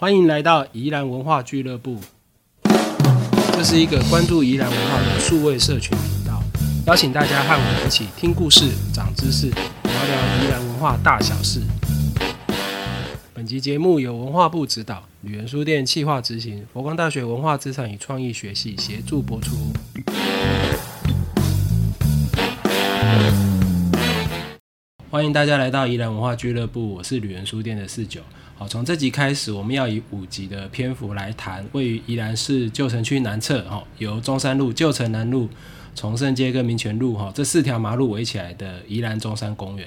欢迎来到宜兰文化俱乐部，这是一个关注宜兰文化的数位社群频道，邀请大家和我一起听故事、长知识，聊聊宜兰文化大小事。本集节目由文化部指导，旅人书店企划执行，佛光大学文化资产与创意学系协助播出。欢迎大家来到宜兰文化俱乐部，我是旅人书店的四九。好，从这集开始，我们要以五集的篇幅来谈位于宜兰市旧城区南侧，哈，由中山路、旧城南路、崇圣街跟民权路，哈，这四条马路围起来的宜兰中山公园。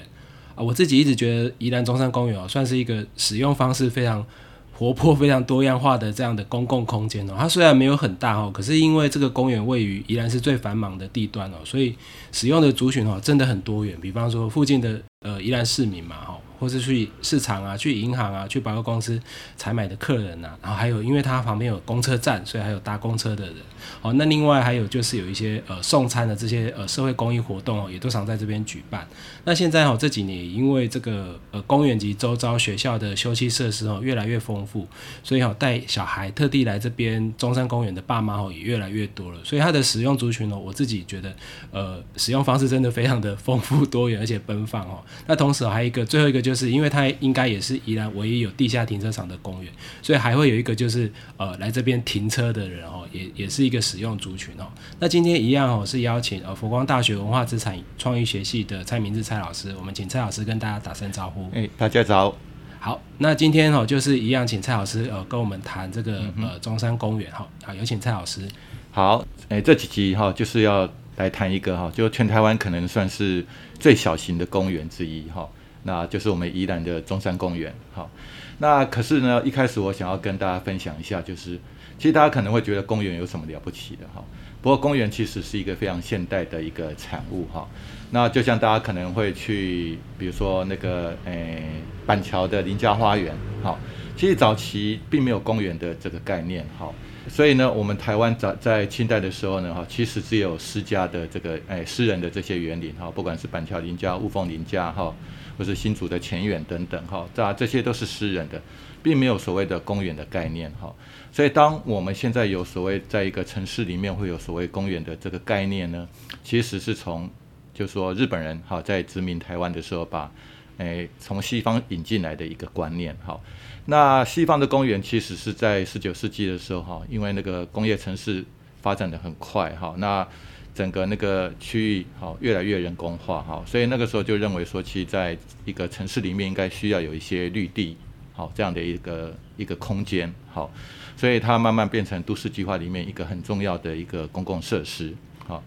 啊，我自己一直觉得宜兰中山公园哦，算是一个使用方式非常活泼、非常多样化的这样的公共空间哦。它虽然没有很大哦，可是因为这个公园位于宜兰市最繁忙的地段哦，所以使用的族群哦真的很多元。比方说附近的。呃，宜兰市民嘛，哈，或是去市场啊、去银行啊、去百货公司采买的客人啊，然后还有，因为它旁边有公车站，所以还有搭公车的人。哦，那另外还有就是有一些呃送餐的这些呃社会公益活动哦，也都常在这边举办。那现在哦这几年因为这个呃公园及周遭学校的休憩设施哦越来越丰富，所以哦带小孩特地来这边中山公园的爸妈哦也越来越多了。所以它的使用族群哦，我自己觉得呃使用方式真的非常的丰富多元，而且奔放哦。那同时哦还有一个，最后一个就是，因为它应该也是宜兰唯一有地下停车场的公园，所以还会有一个就是呃来这边停车的人哦，也也是个使用族群哦。那今天一样哦，是邀请呃佛光大学文化资产创意学系的蔡明志蔡老师，我们请蔡老师跟大家打声招呼。哎，大家早。好，那今天哦就是一样，请蔡老师呃跟我们谈这个呃中山公园哈。好，有请蔡老师。好，哎这几集哈就是要。来谈一个哈，就全台湾可能算是最小型的公园之一哈，那就是我们宜兰的中山公园哈。那可是呢，一开始我想要跟大家分享一下，就是其实大家可能会觉得公园有什么了不起的哈，不过公园其实是一个非常现代的一个产物哈。那就像大家可能会去，比如说那个诶板桥的林家花园哈，其实早期并没有公园的这个概念哈。所以呢，我们台湾在在清代的时候呢，哈，其实只有私家的这个诶私人的这些园林哈，不管是板桥林家、雾峰林家哈，或是新竹的前远等等哈，这这些都是私人的，并没有所谓的公园的概念哈。所以当我们现在有所谓在一个城市里面会有所谓公园的这个概念呢，其实是从就说日本人哈在殖民台湾的时候把诶从西方引进来的一个观念哈。那西方的公园其实是在十九世纪的时候，哈，因为那个工业城市发展的很快，哈，那整个那个区域，哈，越来越人工化，哈，所以那个时候就认为说，其实在一个城市里面应该需要有一些绿地，好，这样的一个一个空间，好，所以它慢慢变成都市计划里面一个很重要的一个公共设施，好。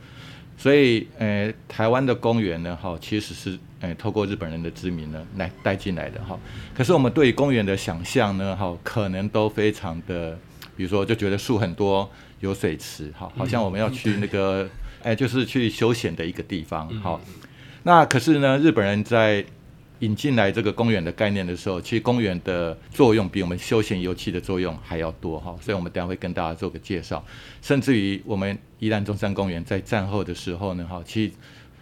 所以，呃，台湾的公园呢，哈，其实是，呃，透过日本人的殖民呢，来带进来的，哈。可是我们对公园的想象呢，哈，可能都非常的，比如说就觉得树很多，有水池，哈，好像我们要去那个，哎，就是去休闲的一个地方，好。那可是呢，日本人在。引进来这个公园的概念的时候，其实公园的作用比我们休闲游憩的作用还要多哈，所以我们等下会跟大家做个介绍。甚至于我们宜兰中山公园在战后的时候呢，哈，其实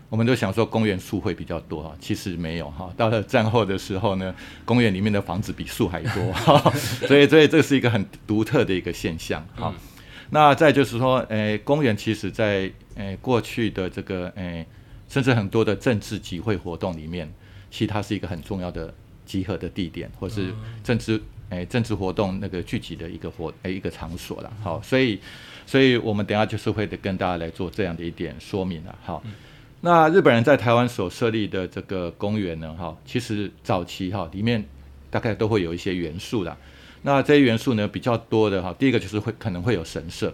我们都想说公园树会比较多哈，其实没有哈。到了战后的时候呢，公园里面的房子比树还多哈，所以所以这是一个很独特的一个现象哈。那再就是说，诶，公园其实在诶过去的这个诶，甚至很多的政治集会活动里面。其实它是一个很重要的集合的地点，或是政治诶政治活动那个聚集的一个活诶一个场所了。好，所以所以我们等下就是会跟大家来做这样的一点说明了。好，那日本人在台湾所设立的这个公园呢，哈，其实早期哈里面大概都会有一些元素的。那这些元素呢比较多的哈，第一个就是会可能会有神社。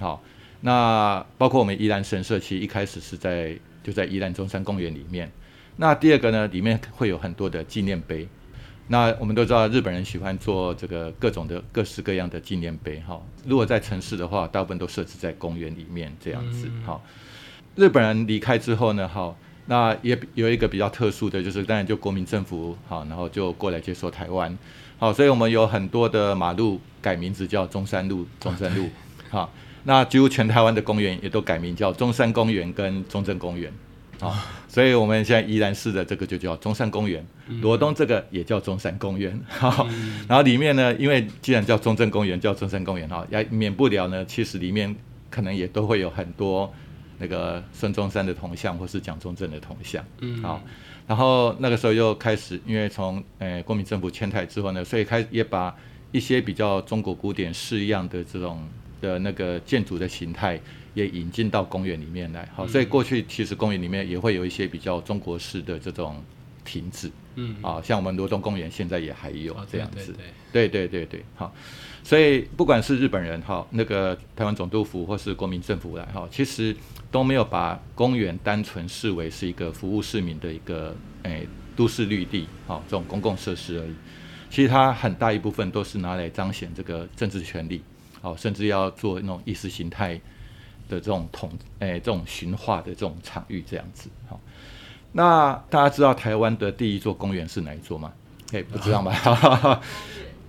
好，那包括我们宜兰神社，其实一开始是在就在宜兰中山公园里面。那第二个呢，里面会有很多的纪念碑。那我们都知道，日本人喜欢做这个各种的各式各样的纪念碑。哈，如果在城市的话，大部分都设置在公园里面这样子。哈，日本人离开之后呢，哈，那也有一个比较特殊的就是，当然就国民政府好，然后就过来接收台湾。好，所以我们有很多的马路改名字叫中山路、中山路。好，那几乎全台湾的公园也都改名叫中山公园跟中正公园。啊，所以我们现在宜兰市的这个就叫中山公园，罗东这个也叫中山公园，哈，然后里面呢，因为既然叫中正公园，叫中山公园哈，也免不了呢，其实里面可能也都会有很多那个孙中山的铜像或是蒋中正的铜像，嗯，好，然后那个时候又开始，因为从呃国民政府迁台之后呢，所以开也把一些比较中国古典式样的这种的那个建筑的形态。也引进到公园里面来，好，所以过去其实公园里面也会有一些比较中国式的这种亭子，嗯，啊，像我们罗东公园现在也还有这样子，对。对对对，好，所以不管是日本人哈，那个台湾总督府或是国民政府来哈，其实都没有把公园单纯视为是一个服务市民的一个诶都市绿地，好，这种公共设施而已，其实它很大一部分都是拿来彰显这个政治权利，好，甚至要做那种意识形态。的这种统诶，这种驯化的这种场域这样子，好，那大家知道台湾的第一座公园是哪一座吗？哎，不知道吗？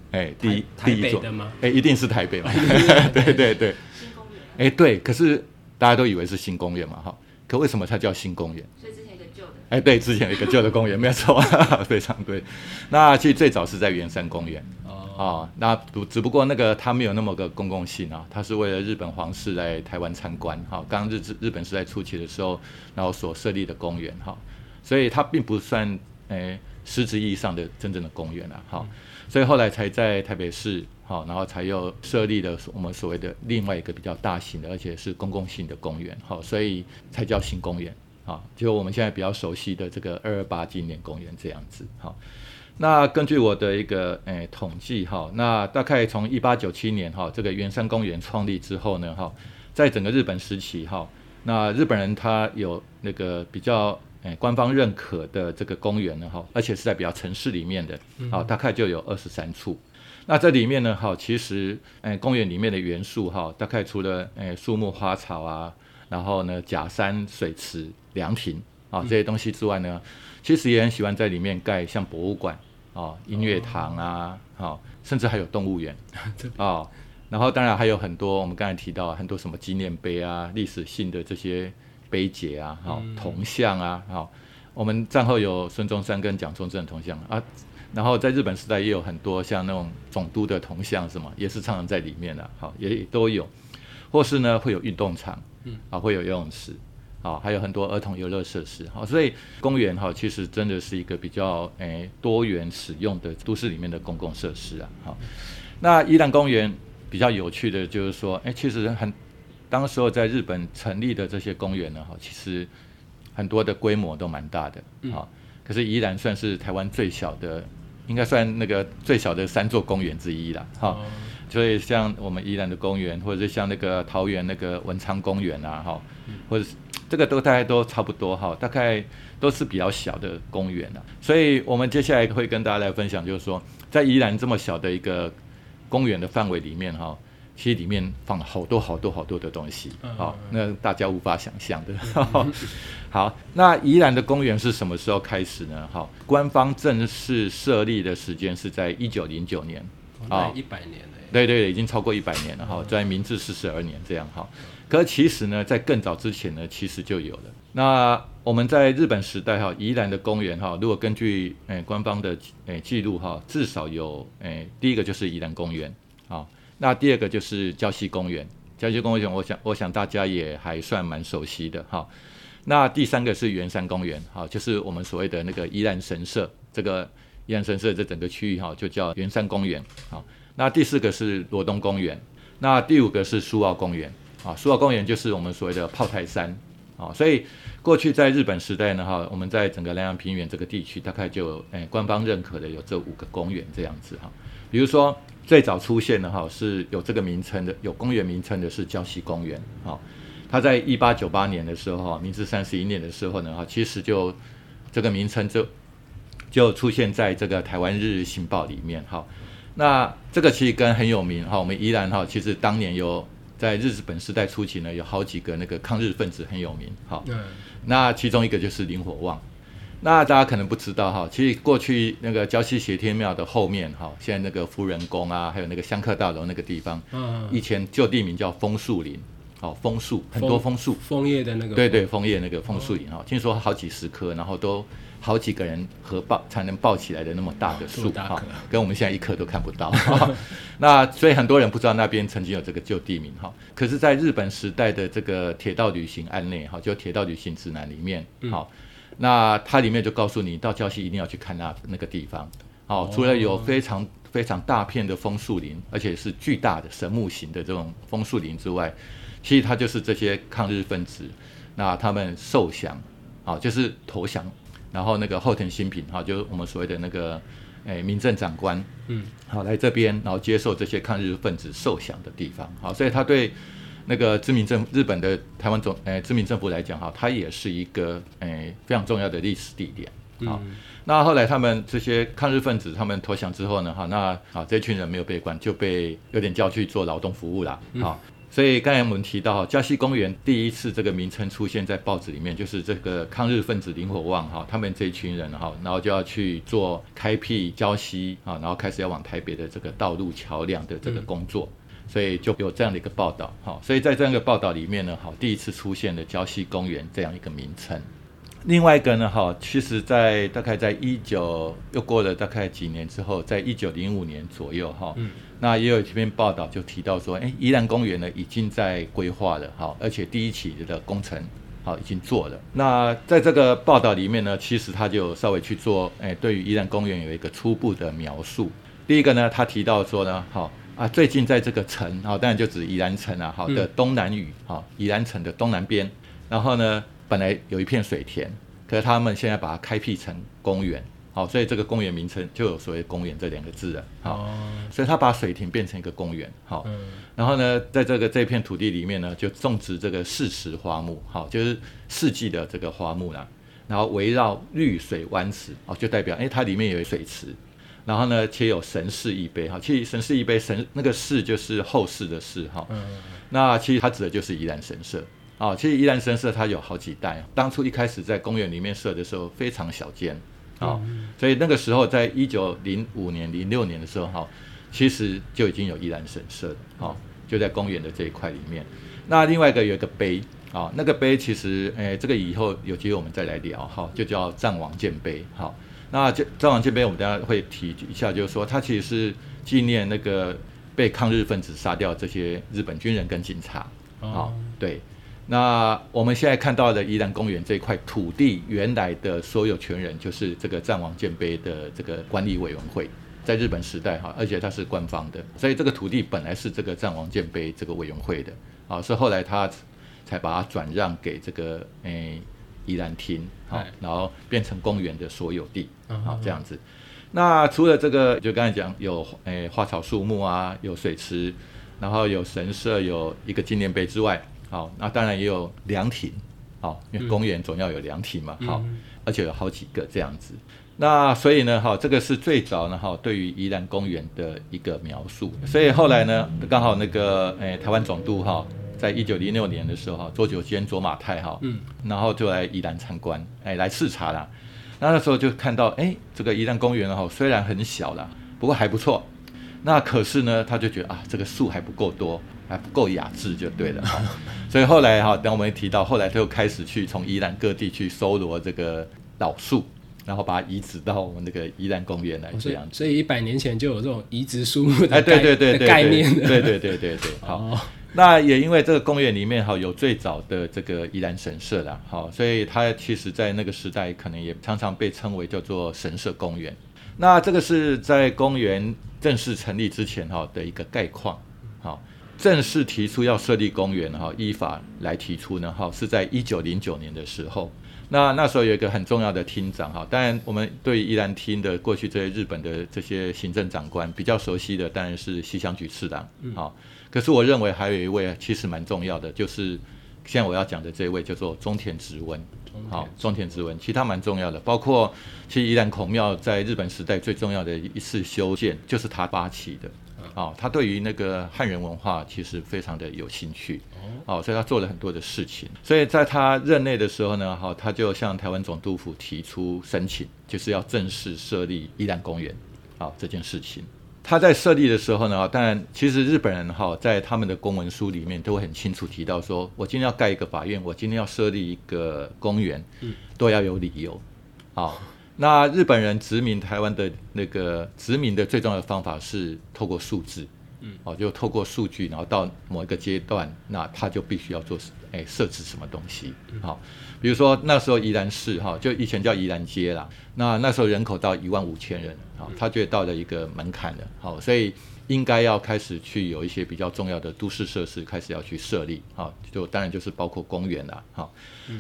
哎，第一第一座吗？哎，一定是台北嘛？对对对。新公园。哎，对，可是大家都以为是新公园嘛，哈，可为什么它叫新公园？所以之前一个旧的。哎，对，之前有一个旧的公园，没有错，非常对。那其实最早是在圆山公园。啊，那不只不过那个它没有那么个公共性啊，它是为了日本皇室来台湾参观哈。刚日日日本时代初期的时候，然后所设立的公园哈，所以它并不算诶实质意义上的真正的公园啊。哈。所以后来才在台北市哈，然后才又设立了我们所谓的另外一个比较大型的，而且是公共性的公园哈，所以才叫新公园啊，就我们现在比较熟悉的这个二二八纪念公园这样子哈。那根据我的一个诶统计哈，那大概从一八九七年哈，这个圆山公园创立之后呢哈，在整个日本时期哈，那日本人他有那个比较诶官方认可的这个公园呢哈，而且是在比较城市里面的，好，大概就有二十三处。那这里面呢哈，其实诶公园里面的元素哈，大概除了诶树木花草啊，然后呢假山水池凉亭啊这些东西之外呢，其实也很喜欢在里面盖像博物馆。哦，音乐堂啊，好，甚至还有动物园，哦，然后当然还有很多我们刚才提到很多什么纪念碑啊，历史性的这些碑碣啊，好，铜像啊，好，我们战后有孙中山跟蒋中正的铜像啊，然后在日本时代也有很多像那种总督的铜像，什么也是常常在里面的，好，也都有，或是呢会有运动场，嗯，啊，会有游泳池。好，还有很多儿童游乐设施，好，所以公园哈其实真的是一个比较诶多元使用的都市里面的公共设施啊，好，那宜兰公园比较有趣的就是说，诶，其实很当时候在日本成立的这些公园呢，哈，其实很多的规模都蛮大的，好，可是宜兰算是台湾最小的，应该算那个最小的三座公园之一了，哈，所以像我们宜兰的公园，或者是像那个桃园那个文昌公园啊，哈，或者是。这个都大概都差不多哈，大概都是比较小的公园了，所以我们接下来会跟大家来分享，就是说在宜兰这么小的一个公园的范围里面哈，其实里面放了好多好多好多的东西，好，那大家无法想象的。好，那宜兰的公园是什么时候开始呢？哈，官方正式设立的时间是在一九零九年，啊，一百年了，对对，已经超过一百年了哈，在明治四十二年这样哈。可其实呢，在更早之前呢，其实就有了。那我们在日本时代哈，宜兰的公园哈，如果根据诶官方的诶记录哈，至少有诶第一个就是宜兰公园啊，那第二个就是礁溪公园。礁溪公园，我想我想大家也还算蛮熟悉的哈。那第三个是圆山公园哈，就是我们所谓的那个宜兰神社，这个宜兰神社这整个区域哈，就叫圆山公园好，那第四个是罗东公园，那第五个是苏澳公园。啊，苏澳公园就是我们所谓的炮台山，啊，所以过去在日本时代呢，哈，我们在整个南洋平原这个地区，大概就诶官方认可的有这五个公园这样子哈。比如说最早出现的哈是有这个名称的，有公园名称的是礁溪公园，哈，它在一八九八年的时候，哈，明治三十一年的时候呢，哈，其实就这个名称就就出现在这个台湾日日新报里面，哈。那这个其实跟很有名哈，我们依然哈，其实当年有。在日本时代初期呢，有好几个那个抗日分子很有名，好，那其中一个就是林火旺。那大家可能不知道哈，其实过去那个礁溪斜天庙的后面哈，现在那个夫人宫啊，还有那个香客大楼那个地方，嗯，以前旧地名叫枫树林，哦，枫树很多枫树，枫叶的那个，对对，枫。叶那个枫树林哈，听说好几十棵，然后都好几个人合抱才能抱起来的那么大的树哈，跟我们现在一棵都看不到。那所以很多人不知道那边曾经有这个旧地名哈，可是，在日本时代的这个铁道旅行案内哈，就铁道旅行指南里面，好，那它里面就告诉你，到礁溪一定要去看那那个地方。好，除了有非常非常大片的枫树林，而且是巨大的神木型的这种枫树林之外，其实它就是这些抗日分子，那他们受降，啊，就是投降，然后那个后藤新平，哈，就是我们所谓的那个，诶，民政长官，嗯，好，来这边，然后接受这些抗日分子受降的地方，好，所以他对那个知名政日本的台湾总，诶，知名政府来讲，哈，它也是一个，诶，非常重要的历史地点，好，那后来他们这些抗日分子他们投降之后呢，哈，那啊，这群人没有被关，就被有点叫去做劳动服务了，好。所以刚才我们提到哈，胶西公园第一次这个名称出现在报纸里面，就是这个抗日分子林火旺哈，他们这群人哈，然后就要去做开辟礁溪啊，然后开始要往台北的这个道路桥梁的这个工作，所以就有这样的一个报道哈。所以在这样一个报道里面呢，哈，第一次出现了礁溪公园这样一个名称。另外一个呢，哈，其实在大概在一九又过了大概几年之后，在一九零五年左右哈。那也有一篇报道就提到说，哎，宜兰公园呢已经在规划了，哈，而且第一期的工程好已经做了。那在这个报道里面呢，其实他就稍微去做，哎，对于宜兰公园有一个初步的描述。第一个呢，他提到说呢，好啊，最近在这个城，好，当然就指宜兰城啊，好的东南隅，好，宜兰城的东南边，然后呢，本来有一片水田，可是他们现在把它开辟成公园。好，所以这个公园名称就有所谓“公园”这两个字了。好，所以他把水田变成一个公园。好，然后呢，在这个这片土地里面呢，就种植这个四时花木。好，就是四季的这个花木啦。然后围绕绿水湾池，哦，就代表哎，它里面有水池。然后呢，且有神士一碑。哈，其实神士一碑，神那个士就是后世的事。哈，那其实它指的就是宜兰神社。啊，其实宜兰神社它有好几代。当初一开始在公园里面设的时候，非常小间。啊，所以那个时候，在一九零五年、零六年的时候，哈，其实就已经有依然神社了，哈，就在公园的这一块里面。那另外一个有一个碑，啊，那个碑其实，诶，这个以后有机会我们再来聊，哈，就叫战王建碑，好，那这战王建碑我们等下会提一下，就是说它其实是纪念那个被抗日分子杀掉这些日本军人跟警察，啊，对。那我们现在看到的宜兰公园这块土地，原来的所有权人就是这个战王建碑的这个管理委员会，在日本时代哈，而且它是官方的，所以这个土地本来是这个战王建碑这个委员会的，啊，是后来他才把它转让给这个诶宜兰厅，好，然后变成公园的所有地，好这样子。那除了这个，就刚才讲有诶花草树木啊，有水池，然后有神社，有一个纪念碑之外。好，那当然也有凉亭，好，因为公园总要有凉亭嘛，好，而且有好几个这样子。那所以呢，哈，这个是最早呢，哈，对于宜兰公园的一个描述。所以后来呢，刚好那个诶，台湾总督哈，在一九零六年的时候哈，左九间卓马泰哈，嗯，然后就来宜兰参观，哎，来视察啦。那那时候就看到，哎，这个宜兰公园哈，虽然很小啦，不过还不错。那可是呢，他就觉得啊，这个树还不够多。还不够雅致就对了，所以后来哈，等我们提到后来，他又开始去从宜兰各地去搜罗这个老树，然后把它移植到我们这个宜兰公园来这样。所以一百年前就有这种移植树木的哎，对对对对概念，对对对对对。好，那也因为这个公园里面哈有最早的这个宜兰神社啦，好，所以它其实在那个时代可能也常常被称为叫做神社公园。那这个是在公园正式成立之前哈的一个概况，好。正式提出要设立公园哈，依法来提出呢哈，是在一九零九年的时候。那那时候有一个很重要的厅长哈，当然我们对宜兰厅的过去这些日本的这些行政长官比较熟悉的，当然是西乡局次郎。好，可是我认为还有一位其实蛮重要的，就是现在我要讲的这位叫做中田直文。好，中田直文，其他蛮重要的，包括其实宜兰孔庙在日本时代最重要的一次修建，就是他发起的。啊，他对于那个汉人文化其实非常的有兴趣，哦，所以他做了很多的事情。所以在他任内的时候呢，哈，他就向台湾总督府提出申请，就是要正式设立宜兰公园，好这件事情。他在设立的时候呢，当然其实日本人哈在他们的公文书里面都会很清楚提到说，我今天要盖一个法院，我今天要设立一个公园，嗯，都要有理由。好，那日本人殖民台湾的那个殖民的最重要的方法是透过数字。嗯，哦，就透过数据，然后到某一个阶段，那他就必须要做，哎，设置什么东西，好，比如说那时候宜兰市哈，就以前叫宜兰街啦，那那时候人口到一万五千人，好，他就到了一个门槛了，好，所以应该要开始去有一些比较重要的都市设施开始要去设立，好，就当然就是包括公园啦，好，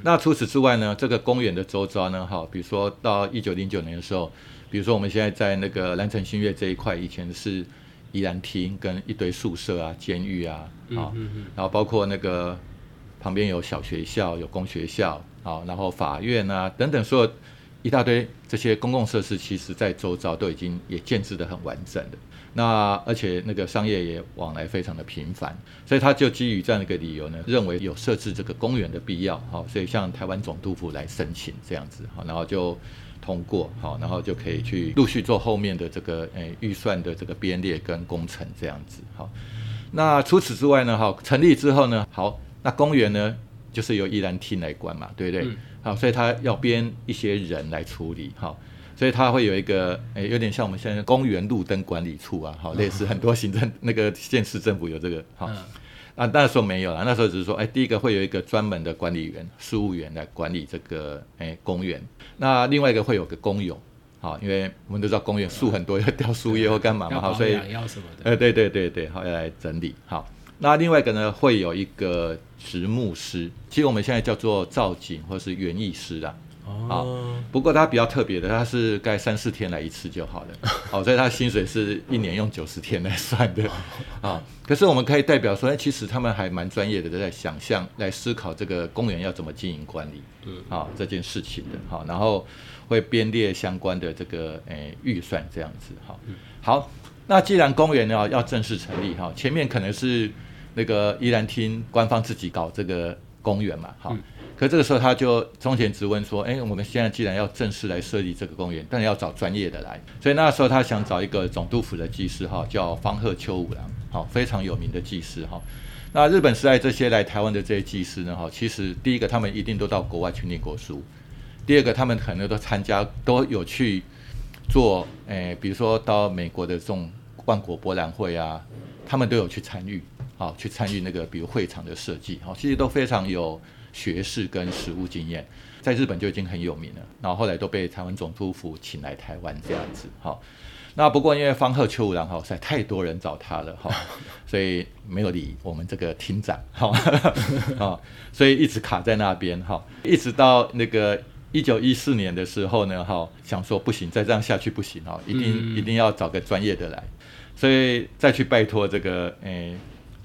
那除此之外呢，这个公园的周遭呢，哈，比如说到一九零九年的时候，比如说我们现在在那个蓝城新月这一块，以前是。宜兰厅跟一堆宿舍啊、监狱啊，啊，然后包括那个旁边有小学校、有公学校，啊，然后法院啊等等，所有一大堆这些公共设施，其实在周遭都已经也建制的很完整的。那而且那个商业也往来非常的频繁，所以他就基于这样的一个理由呢，认为有设置这个公园的必要，好，所以向台湾总督府来申请这样子，好，然后就。通过好，然后就可以去陆续做后面的这个诶预算的这个编列跟工程这样子好。那除此之外呢，哈，成立之后呢，好，那公园呢就是由宜兰厅来管嘛，对不对？好，所以他要编一些人来处理，好，所以它会有一个诶，有点像我们现在公园路灯管理处啊，好，类似很多行政那个县市政府有这个好。啊，那时候没有了，那时候只是说，哎，第一个会有一个专门的管理员、事务员来管理这个哎公园。那另外一个会有个工友，好，因为我们都知道公园树很多，要掉树叶或干嘛嘛，好，所以要什么的，哎，对对对对，好要来整理。好，那另外一个呢，会有一个植木师，其实我们现在叫做造景或是园艺师啊。哦，不过它比较特别的，它是盖三四天来一次就好了。好，所以他薪水是一年用九十天来算的。啊，可是我们可以代表说，其实他们还蛮专业的，在想象、来思考这个公园要怎么经营管理。嗯，啊，这件事情的。好，然后会编列相关的这个诶预算这样子。好，好，那既然公园呢要正式成立，哈，前面可能是那个依然厅官方自己搞这个公园嘛，好。可这个时候，他就中前质问说：“哎，我们现在既然要正式来设立这个公园，但要找专业的来。所以那时候他想找一个总督府的技师，哈，叫方鹤秋五郎，好，非常有名的技师，哈。那日本时代这些来台湾的这些技师呢，哈，其实第一个他们一定都到国外去念过书，第二个他们可能都参加都有去做，哎，比如说到美国的这种万国博览会啊，他们都有去参与，好，去参与那个比如会场的设计，好，其实都非常有。”学士跟实务经验，在日本就已经很有名了。然后后来都被台湾总督府请来台湾这样子。好，那不过因为方鹤秋五郎哈，实在太多人找他了哈，所以没有理我们这个厅长哈，啊，所以一直卡在那边哈，一直到那个一九一四年的时候呢，哈，想说不行，再这样下去不行哈，一定一定要找个专业的来，所以再去拜托这个诶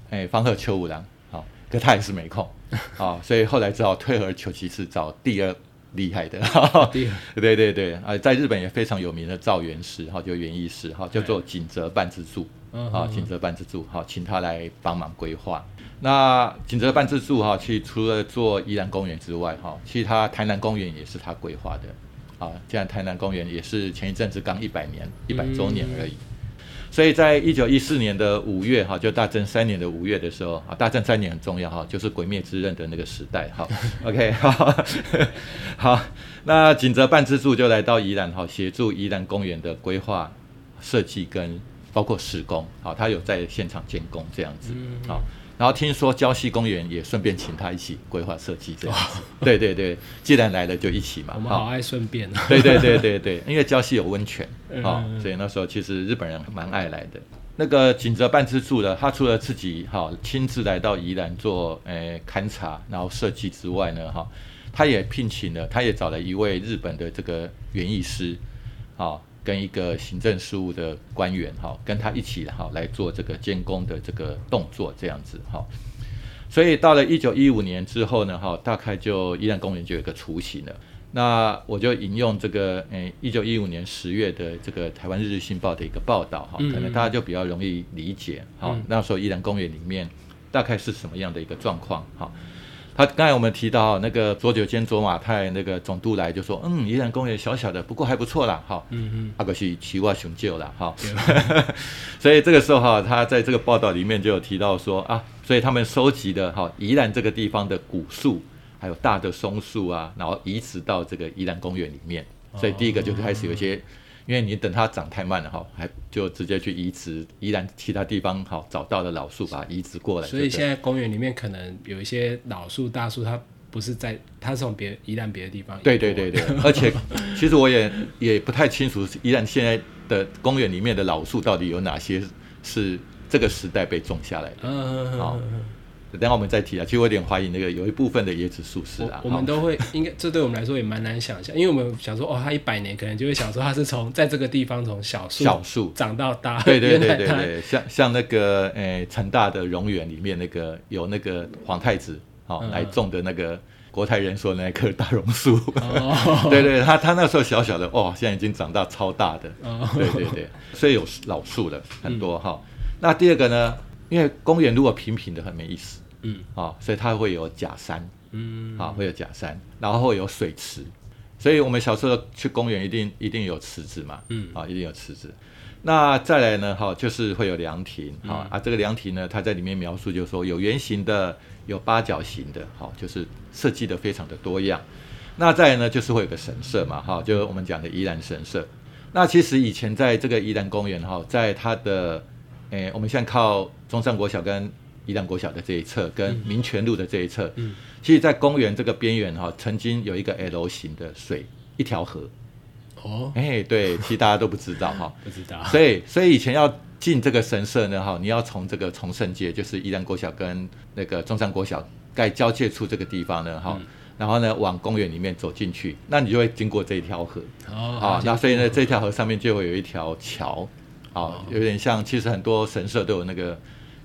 诶方鹤秋五郎。可他也是没空，啊，所以后来只好退而求其次，找第二厉害的，对对对，啊，在日本也非常有名的造园师，哈，就园艺师，哈，叫做锦泽半之助，啊，锦泽半之助，哈，请他来帮忙规划。那锦泽半之助，哈，其实除了做宜兰公园之外，哈，其实他台南公园也是他规划的，啊，现在台南公园也是前一阵子刚一百年，一百周年而已。所以在一九一四年的五月，哈，就大正三年的五月的时候，啊，大正三年很重要，哈，就是鬼灭之刃的那个时代，哈，OK，好，好，那锦泽半之助就来到宜兰，哈，协助宜兰公园的规划设计跟包括施工，好，他有在现场监工这样子，好。然后听说礁溪公园也顺便请他一起规划设计这样子，对对对，既然来了就一起嘛。我们好爱顺便啊。对对对对对，因为礁溪有温泉 啊，所以那时候其实日本人蛮爱来的。那个锦泽半之助的，他除了自己哈亲自来到宜兰做诶勘察，然后设计之外呢，哈，他也聘请了，他也找了一位日本的这个园艺师，啊。跟一个行政事务的官员哈，跟他一起哈来做这个监工的这个动作，这样子哈。所以到了一九一五年之后呢，哈，大概就宜兰公园就有一个雏形了。那我就引用这个诶，一九一五年十月的这个台湾日日新报的一个报道哈，可能大家就比较容易理解哈。那时候宜兰公园里面大概是什么样的一个状况哈？他刚才我们提到那个左九间左马泰那个总督来就说，嗯，宜兰公园小小的，不过还不错啦，哈，嗯嗯，阿个是奇怪雄旧啦，哈，对。所以这个时候哈，他在这个报道里面就有提到说啊，所以他们收集的哈宜兰这个地方的古树，还有大的松树啊，然后移植到这个宜兰公园里面，所以第一个就开始有一些，因为你等它长太慢了哈，还就直接去移植依然其他地方好找到的老树，把它移植过来。所以现在公园里面可能有一些老树、大树，它不是在，它是从别宜兰别的地方对对对对，而且 其实我也也不太清楚，宜兰现在的公园里面的老树到底有哪些是这个时代被种下来的。嗯嗯嗯等一下我们再提啊，其实我有点怀疑那个有一部分的椰子树是啊，我我们都会应该，这对我们来说也蛮难想象，因为我们想说，哦，它一百年可能就会想说它是从在这个地方从小树小树。长到大，对对对对对，像像那个诶成大的荣园里面那个有那个皇太子哦、嗯。来种的那个国泰人说的那棵大榕树，哦。对对，他他那时候小小的哦，现在已经长大超大的，哦。对对对，所以有老树的很多哈、那第二个呢，因为公园如果平平的很没意思。嗯。啊、所以它会有假山。嗯。啊、会有假山，然后会有水池，所以我们小时候去公园一定一定有池子嘛，嗯。啊，一定有池子。那再来呢，哈，就是会有凉亭，哈、嗯啊，这个凉亭呢，它在里面描述就是说有圆形的，有八角形的，好，就是设计的非常的多样。那再来呢，就是会有个神社嘛，哈，就是我们讲的宜兰神社。那其实以前在这个宜兰公园哈，在它的，诶、我们现在靠中山国小跟宜兰国小的这一侧，跟民权路的这一侧，嗯其实，在公园这个边缘哈，曾经有一个 L 型的水，一条河。哦，哎、对，其实大家都不知道哈。不知道，所以，所以以前要进这个神社呢，哈，你要从这个崇圣街，就是宜兰国小跟那个中山国小盖交界处这个地方呢，哈、嗯然后呢往公园里面走进去，那你就会经过这一条河哦啊，那所以呢，这条河上面就会有一条桥，啊，有点像，其实很多神社都有那个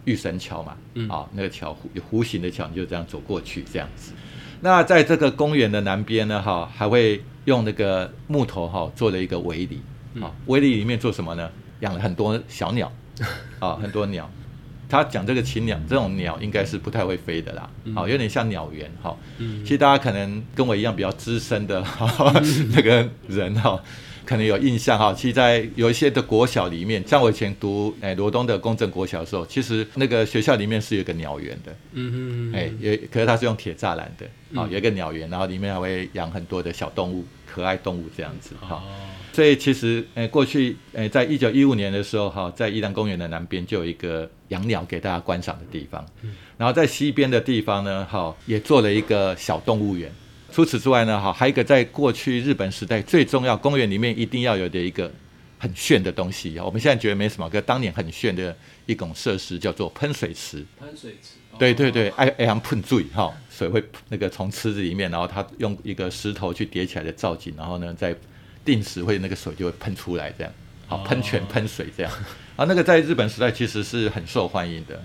玉神桥嘛，嗯啊，那个桥弧弧形的桥，你就这样走过去这样子。那在这个公园的南边呢，哈，还会用那个木头哈做了一个围篱，啊，围篱里面做什么呢？养了很多小鸟，啊，很多鸟。他讲这个禽鸟，这种鸟应该是不太会飞的啦，好、有点像鸟园哈。嗯其实大家可能跟我一样比较资深的 那个人哈，可能有印象哈。其实，在有一些的国小里面，像我以前读诶罗东的公正国小的时候，其实那个学校里面是有一个鸟园的，嗯嗯嗯，哎、也可是它是用铁栅栏的，啊、有一个鸟园，然后里面还会养很多的小动物，可爱动物这样子哈。哦，所以其实，诶、过去，诶、在一九一五年的时候，哈，在宜兰公园的南边就有一个养鸟给大家观赏的地方，然后在西边的地方呢，哈，也做了一个小动物园。除此之外呢，哈，还有一个在过去日本时代最重要，公园里面一定要有的一个很炫的东西，我们现在觉得没什么，可当年很炫的一种设施叫做喷水池。喷水池，哦对对对，爱爱像喷水哈，水会那个从池子里面，然后它用一个石头去叠起来的造景，然后呢，再定时会那个水就会喷出来，这样，好哦喷泉喷水这样，啊，那个在日本时代其实是很受欢迎的。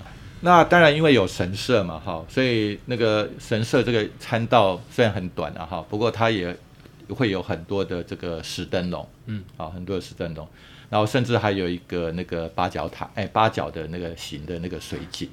那当然，因为有神社嘛，哈，所以那个神社这个参道虽然很短啊，哈，不过它也会有很多的这个石灯笼，嗯，啊，很多的石灯笼，然后甚至还有一个那个八角塔，哎，八角的那个形的那个水井。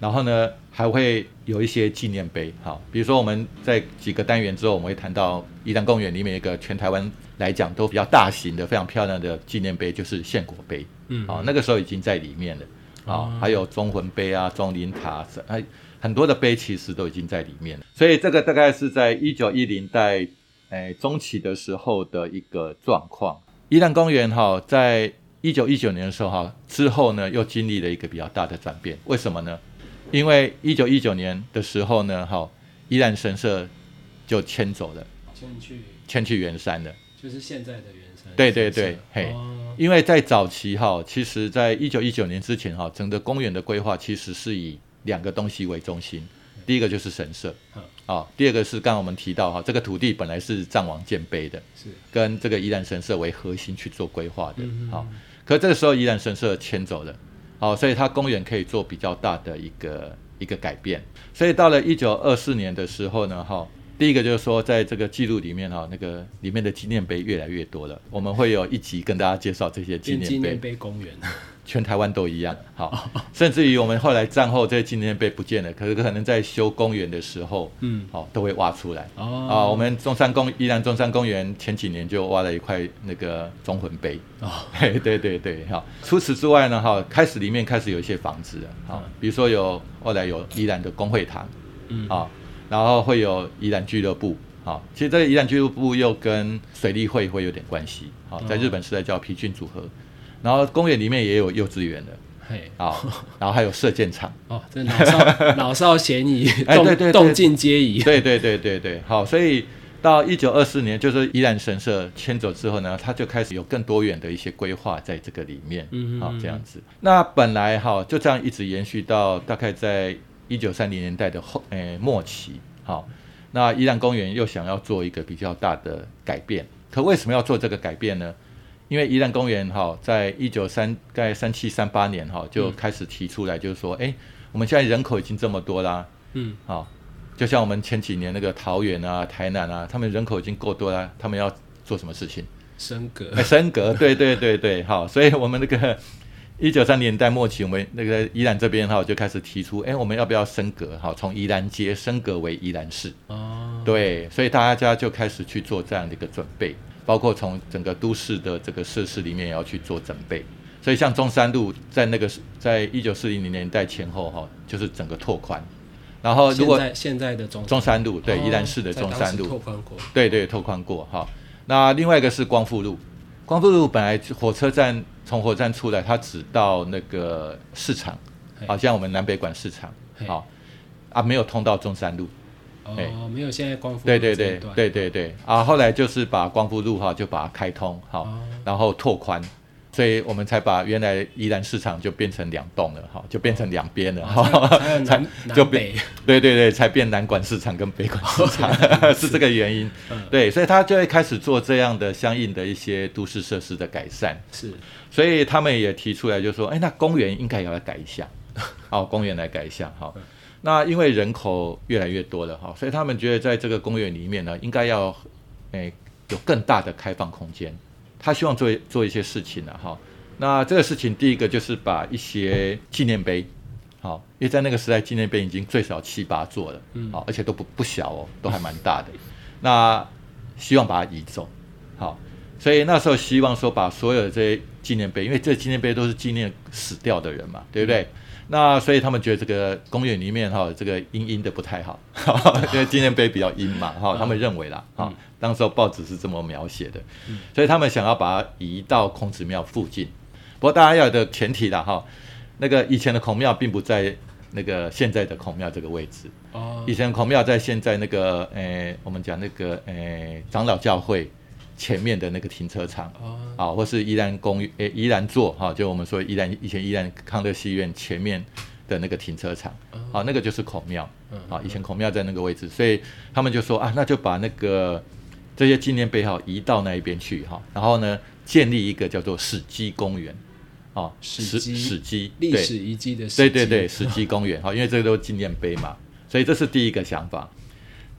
然后呢，还会有一些纪念碑，哈，比如说我们在几个单元之后，我们会谈到宜兰公园里面一个全台湾来讲都比较大型的、非常漂亮的纪念碑，就是献果碑，嗯。啊，那个时候已经在里面了，啊哦，还有中魂碑啊、中灵塔，哎，很多的碑其实都已经在里面了，所以这个大概是在一九一零代，哎，中期的时候的一个状况。宜兰公园哈，在一九一九年的时候哈，之后呢又经历了一个比较大的转变，为什么呢？因为一九一九年的时候呢，哈，宜兰神社就迁走了，迁去迁去圆山了。就是现在的原生，对对对嘿。哦。因为在早期哈，其实在一九一九年之前哈，整个公园的规划其实是以两个东西为中心，第一个就是神社。嗯，啊，第二个是刚刚我们提到哈，这个土地本来是藏王建碑的，是。跟这个宜兰神社为核心去做规划的。嗯，好、可这个时候宜兰神社迁走了，好、所以它公园可以做比较大的一个一个改变。所以到了一九二四年的时候呢，哈、第一个就是说，在这个记录里面哈，那个里面的纪念碑越来越多了。我们会有一集跟大家介绍这些纪念碑纪念。碑公园，全台湾都一样。好，甚至于我们后来战后这些纪念碑不见了，可是可能在修公园的时候，嗯，好都会挖出来。哦，啊，我们中山公依然中山公园前几年就挖了一块那个忠魂碑。哦，嘿，对对对，哈。除此之外呢，哈，开始里面开始有一些房子了，好，比如说有后来有依然的工会堂，嗯，啊，然后会有宜兰俱乐部，好，其实这个宜兰俱乐部又跟水利会会有点关系，好，在日本是在叫皮郡组合，然后公园里面也有幼稚园的，嘿，啊，然后还有射箭场，哦，这老少老少咸宜，哎对对对。动动静皆宜，对对对对对，好，所以到一九二四年，就是宜兰神社迁走之后呢，他就开始有更多元的一些规划在这个里面，嗯嗯嗯这样子。那本来哈就这样一直延续到大概在一九三零年代的后诶、末期，好，那宜兰公园又想要做一个比较大的改变，可为什么要做这个改变呢？因为宜兰公园哈，在一九三大概三七三八年哈就开始提出来，就是说，哎、我们现在人口已经这么多啦，嗯，好，就像我们前几年那个桃园啊、台南啊，他们人口已经够多了，他们要做什么事情？升格。哎，升格，对对对对，好，所以我们那个一九三年代末期，我们那个宜兰这边哈就开始提出，哎，我们要不要升格？哈，从宜兰街升格为宜兰市，哦，对，所以大家就开始去做这样的一个准备，包括从整个都市的这个设施里面也要去做准备。所以像中山路在那个在一九四零年代前后哈，就是整个拓宽。然后如果现在现在的中中山路对哦宜兰市的中山路，拓宽过，对对，拓宽过哈。那另外一个是光复路，光复路本来火车站从火车站出来，它只到那个市场，嘿。好像我们南北馆市场，好啊，没有通到中山路。哎哦，没有现在光复对对对路这一段。对对对。啊！后来就是把光复路哈就把它开通好，哦。然后拓宽，所以我们才把原来宜兰市场就变成两栋了哈，就变成两边了哦哈，才就南北，对对对，才变南管市场跟北管市场，是这个原因。嗯对，所以他就会开始做这样的相应的一些都市设施的改善。是所以他们也提出来，就说，哎，那公园应该也要来改一下，哦，公园来改一下，哈。那因为人口越来越多了哈，所以他们觉得在这个公园里面呢，应该要，诶、有更大的开放空间。他希望做做一些事情了哈。那这个事情，第一个就是把一些纪念碑，好，因为在那个时代，纪念碑已经最少七八座了，嗯好，而且都不不小哦，都还蛮大的。那希望把它移走，好，所以那时候希望说把所有的这些纪念碑，因为这纪念碑都是纪念死掉的人嘛，对不对？那所以他们觉得这个公园里面哈，这个阴阴的不太好，因为纪念碑比较阴嘛，哈，他们认为啦，哈，当时候报纸是这么描写的，所以他们想要把它移到孔子庙附近。不过大家要有的前提啦，哈，那个以前的孔庙并不在那个现在的孔庙这个位置，哦。以前孔庙在现在那个，诶、我们讲那个，诶、长老教会前面的那个停车场，哦。啊，或是宜兰公园，诶、宜兰座，哈、就我们说宜兰以前宜兰康乐戏院前面的那个停车场，啊，那个就是孔庙，嗯啊，以前孔庙在那个位置，所以他们就说啊，那就把那个这些纪念碑哈移到那一边去哈，然后呢，建立一个叫做史基公园，啊，史基史基对。历史遗迹的对对对，史基公园哈，因为这个都是纪念碑嘛，所以这是第一个想法。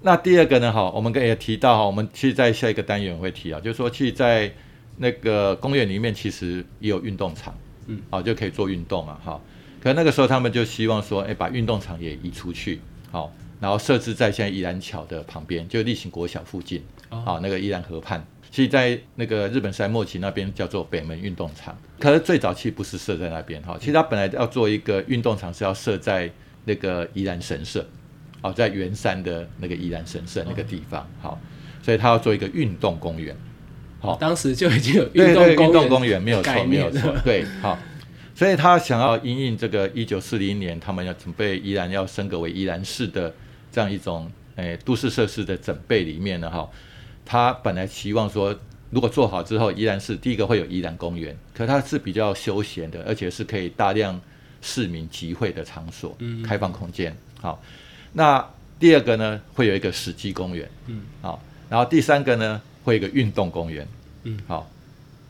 那第二个呢？哈，我们刚也提到哈，我们其实在下一个单元会提啊，就是说，其实，在那个公园里面其实也有运动场，嗯，好就可以做运动啊，哈。可那个时候他们就希望说，哎，把运动场也移出去，好，然后设置在现在宜兰桥的旁边，就立行国小附近，哦好，那个宜兰河畔。其实，在那个日本时代末期那边叫做北门运动场，可是最早期不是设在那边哈，其实它本来要做一个运动场是要设在那个宜兰神社，哦，在圆山的那个宜兰神社那个地方，好，所以他要做一个运动公园，好，当时就已经有运动公运动公园没有错，没有错，对，好，所以他想要因应这个一九四零年，他们要准备依然要升格为宜兰市的这样一种诶、都市设施的准备里面呢，哈，他本来期望说，如果做好之后，依然是第一个会有宜兰公园，可它是比较休闲的，而且是可以大量市民集会的场所，嗯。开放空间，好，那第二个呢，会有一个史基公园，嗯，好，然后第三个呢，会有一个运动公园，嗯，好，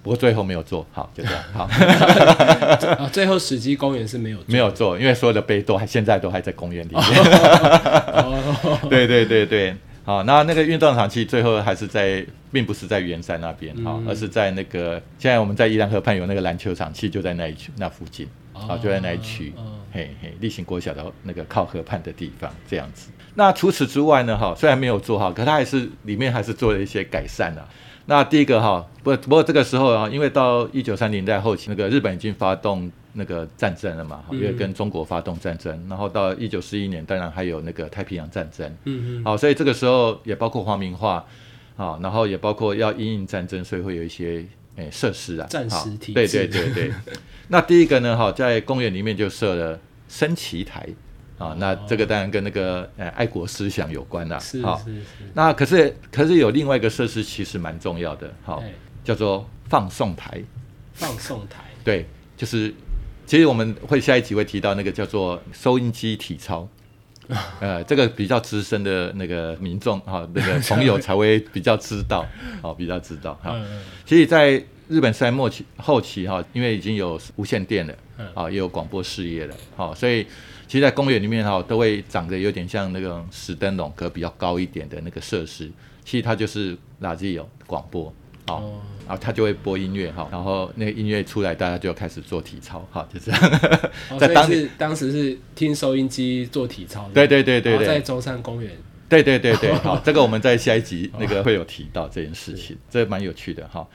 不过最后没有做。好，就这样，好，啊，最后史基公园是没有做。没有做，因为所有的碑都还现在都还在公园里面。哦，对对对对，好，那那个运动场其实最后还是在，并不是在圆山那边，好，嗯。而是在那个现在我们在宜兰河畔有那个篮球场，其实就在那一区那附近，好，就在那一区。哦，嘿嘿，例行国小的那个靠河畔的地方这样子。那除此之外呢，哈，虽然没有做好，可它还是里面还是做了一些改善的、那第一个哈，不不过这个时候啊，因为到一九三零代后期，那个日本已经发动那个战争了嘛，哈因为跟中国发动战争，然后到一九四一年，当然还有那个太平洋战争，嗯嗯，好，所以这个时候也包括皇民化，啊，然后也包括要因应战争，所以会有一些诶设施啊，好战时体对制对对对。那第一个呢，哈，在公园里面就设了升旗台啊，那这个当然跟那个呃爱国思想有关啦，是好是是，那可是可是有另外一个设施其实蛮重要的，好，哎。叫做放送台，放送台，对，就是其实我们会下一集会提到那个叫做收音机体操。呃，这个比较资深的那个民众哈、那个 朋友才会比较知道，哦，比较知道哈。嗯嗯。其实，在日本时代末期后期哈，因为已经有无线电了，嗯。啊，也有广播事业了，好、所以其实，在公园里面哈，都会长得有点像那个石灯笼，可比较高一点的那个设施，其实它就是垃圾有广播，好、哦。然后它就会播音乐哈，然后那个音乐出来，大家就开始做体操，哈，就这样，哦 在当年，所以是当时是听收音机做体操对，对对对对。在对，中山公园，对对对对，好，这个我们在下一集那个会有提到这件事情，这蛮有趣的哈。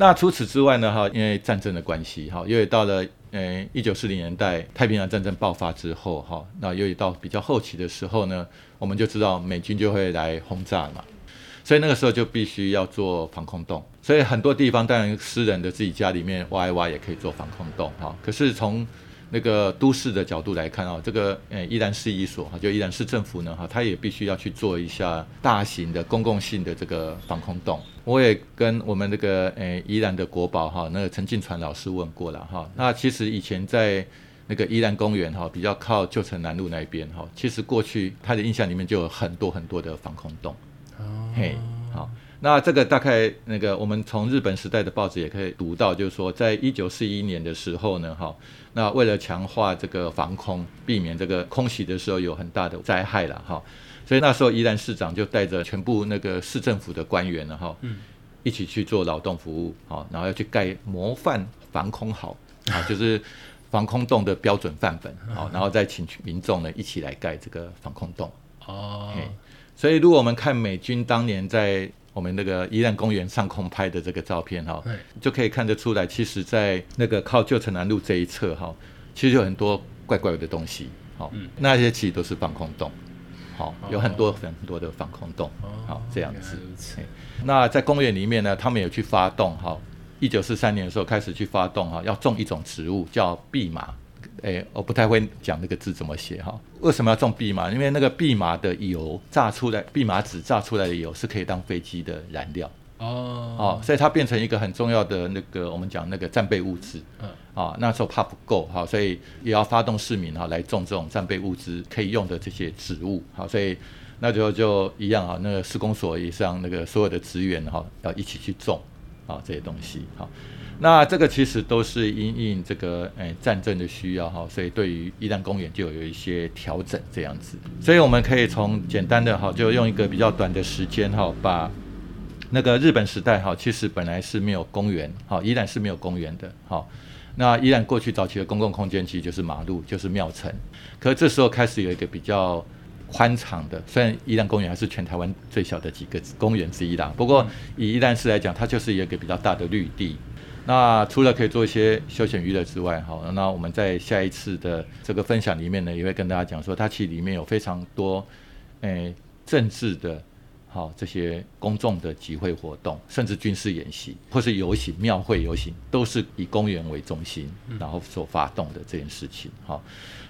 那除此之外呢，哈，因为战争的关系，哈，因为到了呃一九四零年代太平洋战争爆发之后，哈，那由于到比较后期的时候呢，我们就知道美军就会来轰炸嘛，所以那个时候就必须要做防空洞，所以很多地方当然私人的自己家里面挖一挖也可以做防空洞哈。可是从那个都市的角度来看啊，这个呃依然是一所哈，就依然市政府呢哈，它也必须要去做一下大型的公共性的这个防空洞。我也跟我们那个呃宜兰的国宝哈，那个陈进传老师问过了哈。那其实以前在那个宜兰公园哈，比较靠旧城南路那边哈，其实过去他的印象里面就有很多很多的防空洞。哦嘿，好，那这个大概那个我们从日本时代的报纸也可以读到，就是说，在一九四一年的时候呢，哈，那为了强化这个防空，避免这个空袭的时候有很大的灾害了，哈，所以那时候宜兰市长就带着全部那个市政府的官员呢，哈，嗯。一起去做劳动服务，好，然后要去盖模范防空壕，啊，就是防空洞的标准范本，好，然后再请民众呢一起来盖这个防空洞。哦，所以如果我们看美军当年在我们那个宜兰公园上空拍的这个照片哈，就可以看得出来，其实，在那个靠旧城南路这一侧哈，其实有很多怪怪的东西，好，嗯。那些其实都是防空洞，好，有很多哦很多的防空洞，好这样子。那在公园里面呢，他们有去发动哈，一九四三年的时候开始去发动哈，要种一种植物叫蓖麻。诶，我不太会讲那个字怎么写哈。为什么要种蓖麻？因为那个蓖麻的油榨出来，蓖麻籽榨出来的油是可以当飞机的燃料哦哦，所以它变成一个很重要的那个我们讲那个战备物资。嗯啊，那时候怕不够哈，所以也要发动市民哈来种这种战备物资可以用的这些植物，好，所以那就就一样啊，那个施工所也是让那个所有的职员哈要一起去种啊这些东西好，那这个其实都是因应这个诶、战争的需要哈，所以对于一旦公园就有一些调整这样子，所以我们可以从简单的哈，就用一个比较短的时间哈把。那个日本时代哈，其实本来是没有公园，哈，依然是没有公园的，哈。那依然过去早期的公共空间其实就是马路，就是庙城，可这时候开始有一个比较宽敞的，虽然宜兰公园还是全台湾最小的几个公园之一啦，不过以宜兰市来讲，它就是有一个比较大的绿地。那除了可以做一些休闲娱乐之外，哈，那我们在下一次的这个分享里面呢，也会跟大家讲说，它其实里面有非常多，诶、政治的。好，这些公众的集会活动，甚至军事演习，或是游行、庙会游行，都是以公园为中心，然后所发动的这件事情。好，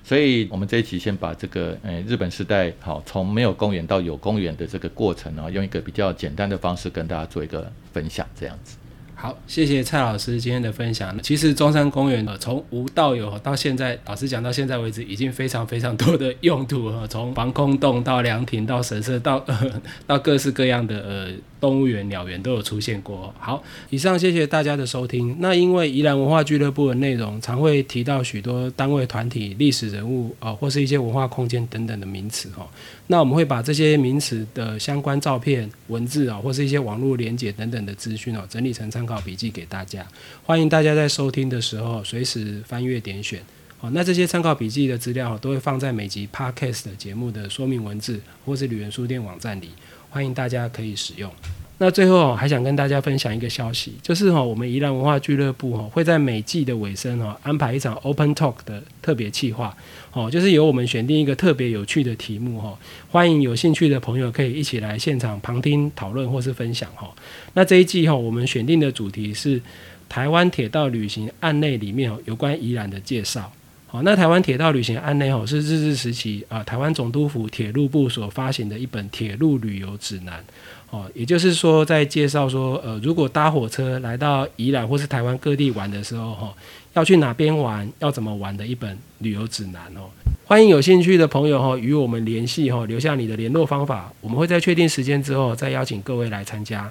所以我们这一期先把这个，诶，日本时代，好，从没有公园到有公园的这个过程呢，用一个比较简单的方式跟大家做一个分享，这样子。好，谢谢蔡老师今天的分享。其实中山公园呃从无到有到现在，老师讲到现在为止，已经非常非常多的用途了。从防空洞到凉亭到神社到呃到各式各样的呃动物园、鸟园都有出现过。好，以上谢谢大家的收听。那因为宜兰文化俱乐部的内容常会提到许多单位、团体、历史人物啊、或是一些文化空间等等的名词哈。那我们会把这些名词的相关照片、文字啊，或是一些网络连接等等的资讯哦，整理成参考笔记给大家。欢迎大家在收听的时候随时翻阅点选。好，那这些参考笔记的资料都会放在每集 Podcast 的节目的说明文字，或是旅人书店网站里，欢迎大家可以使用。那最后还想跟大家分享一个消息，就是哈，我们宜兰文化俱乐部哈会在每季的尾声哈安排一场 Open Talk 的特别企划，哦，就是由我们选定一个特别有趣的题目哈，欢迎有兴趣的朋友可以一起来现场旁听讨论或是分享哈。那这一季哈我们选定的主题是台湾铁道旅行案内里面有关宜兰的介绍。好，那台湾铁道旅行案内哦是日治时期啊台湾总督府铁路部所发行的一本铁路旅游指南。哦，也就是说，在介绍说，呃，如果搭火车来到宜兰或是台湾各地玩的时候，哈，要去哪边玩，要怎么玩的一本旅游指南哦。欢迎有兴趣的朋友哈与我们联系哈，留下你的联络方法，我们会在确定时间之后再邀请各位来参加。